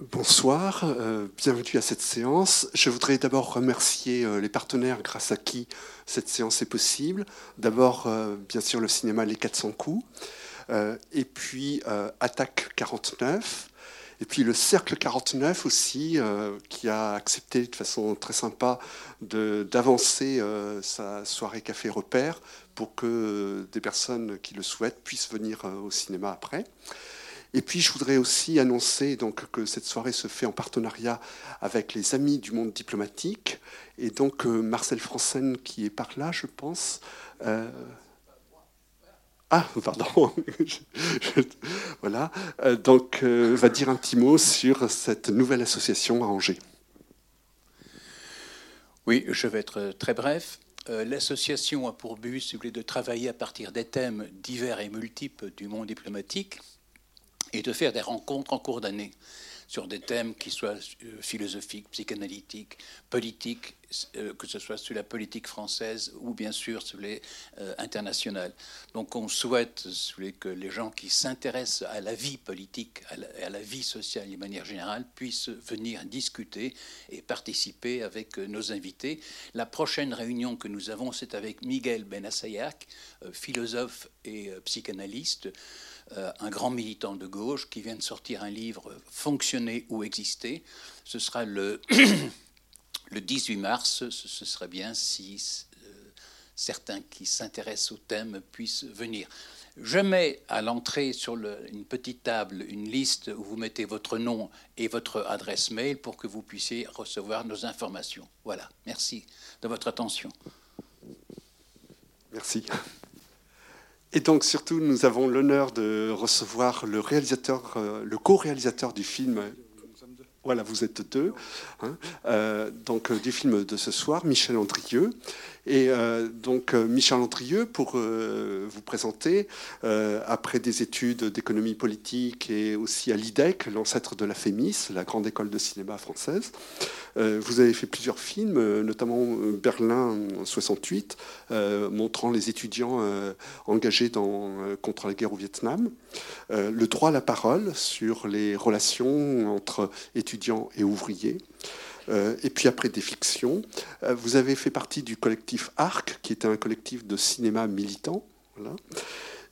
Bonsoir, euh, bienvenue à cette séance. Je voudrais d'abord remercier euh, les partenaires grâce à qui cette séance est possible. D'abord, euh, bien sûr, le cinéma Les 400 coups, et puis Attaque 49, et puis le Cercle 49 aussi, qui a accepté de façon très sympa d'avancer sa soirée café repère pour que des personnes qui le souhaitent puissent venir au cinéma après. Et puis, je voudrais aussi annoncer donc, que cette soirée se fait en partenariat avec les Amis du monde diplomatique. Et donc, euh, Marcel Franssen, qui est par là, je pense. Euh, ah, pardon. voilà. Euh, donc, va dire un petit mot sur cette nouvelle association à Angers. Oui, je vais être très bref. L'association a pour but de travailler à partir des thèmes divers et multiples du monde diplomatique et de faire des rencontres en cours d'année sur des thèmes qui soient euh, philosophiques, psychanalytiques, politiques, que ce soit sur la politique française ou bien sûr sur les euh, internationales. Donc on souhaite que les gens qui s'intéressent à la vie politique, à à la, vie sociale de manière générale, puissent venir discuter et participer avec nos invités. La prochaine réunion que nous avons, c'est avec Miguel Benassayac, philosophe et psychanalyste. Euh, un grand militant de gauche qui vient de sortir un livre Fonctionner ou exister. Ce sera le, le 18 mars. Ce serait bien si euh, certains qui s'intéressent au thème puissent venir. Je mets à l'entrée sur une petite table une liste où vous mettez votre nom et votre adresse mail pour que vous puissiez recevoir nos informations. Voilà, merci de votre attention. Merci. Et donc surtout, nous avons l'honneur de recevoir le réalisateur, euh, le co-réalisateur du film. Voilà, vous êtes deux. Hein, euh, donc du film de ce soir, Michel Andrieux. Et euh, donc euh, Michel Andrieux, pour euh, vous présenter, après des études d'économie politique et aussi à l'IDEC, l'ancêtre de la FEMIS, la grande école de cinéma française, vous avez fait plusieurs films, notamment Berlin en 68, montrant les étudiants engagés contre la guerre au Vietnam. le droit à la parole sur les relations entre étudiants et ouvriers. Euh, et puis après des fictions. Euh, vous avez fait partie du collectif ARC, qui était un collectif de cinéma militant.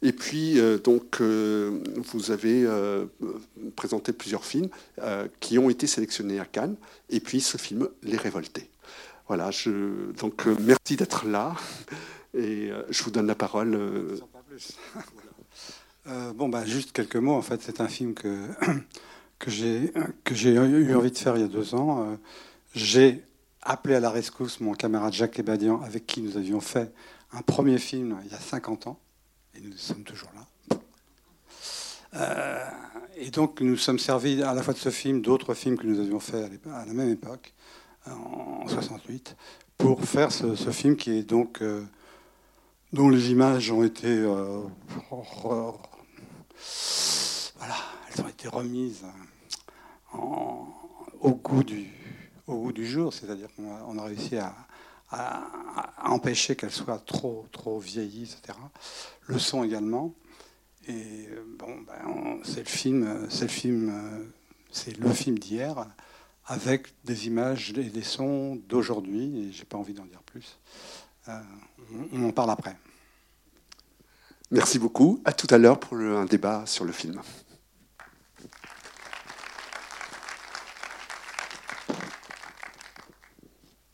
Et puis, euh, donc, vous avez présenté plusieurs films qui ont été sélectionnés à Cannes. Et puis, ce film, Les Révoltés. Voilà, donc, merci d'être là. Et je vous donne la parole. bon, bah, juste quelques mots. En fait, c'est un film que, que j'ai eu envie de faire il y a deux ans. J'ai appelé à la rescousse mon camarade Jacques Ebadian, avec qui nous avions fait un premier film il y a 50 ans, et nous sommes toujours là. Euh, et donc nous sommes servis à la fois de ce film, d'autres films que nous avions fait à la même époque, en 68, pour faire ce, film qui est donc euh, dont les images ont été euh, voilà, elles ont été remises au goût du, au bout du jour, c'est-à-dire qu'on a, réussi à, empêcher qu'elle soit trop, trop vieillie, etc. Le son également. Et bon, ben, c'est le film, c'est le film, c'est le film d'hier, avec des images et des sons d'aujourd'hui. Et j'ai pas envie d'en dire plus. Euh, on en parle après. Merci beaucoup. À tout à l'heure pour un débat sur le film.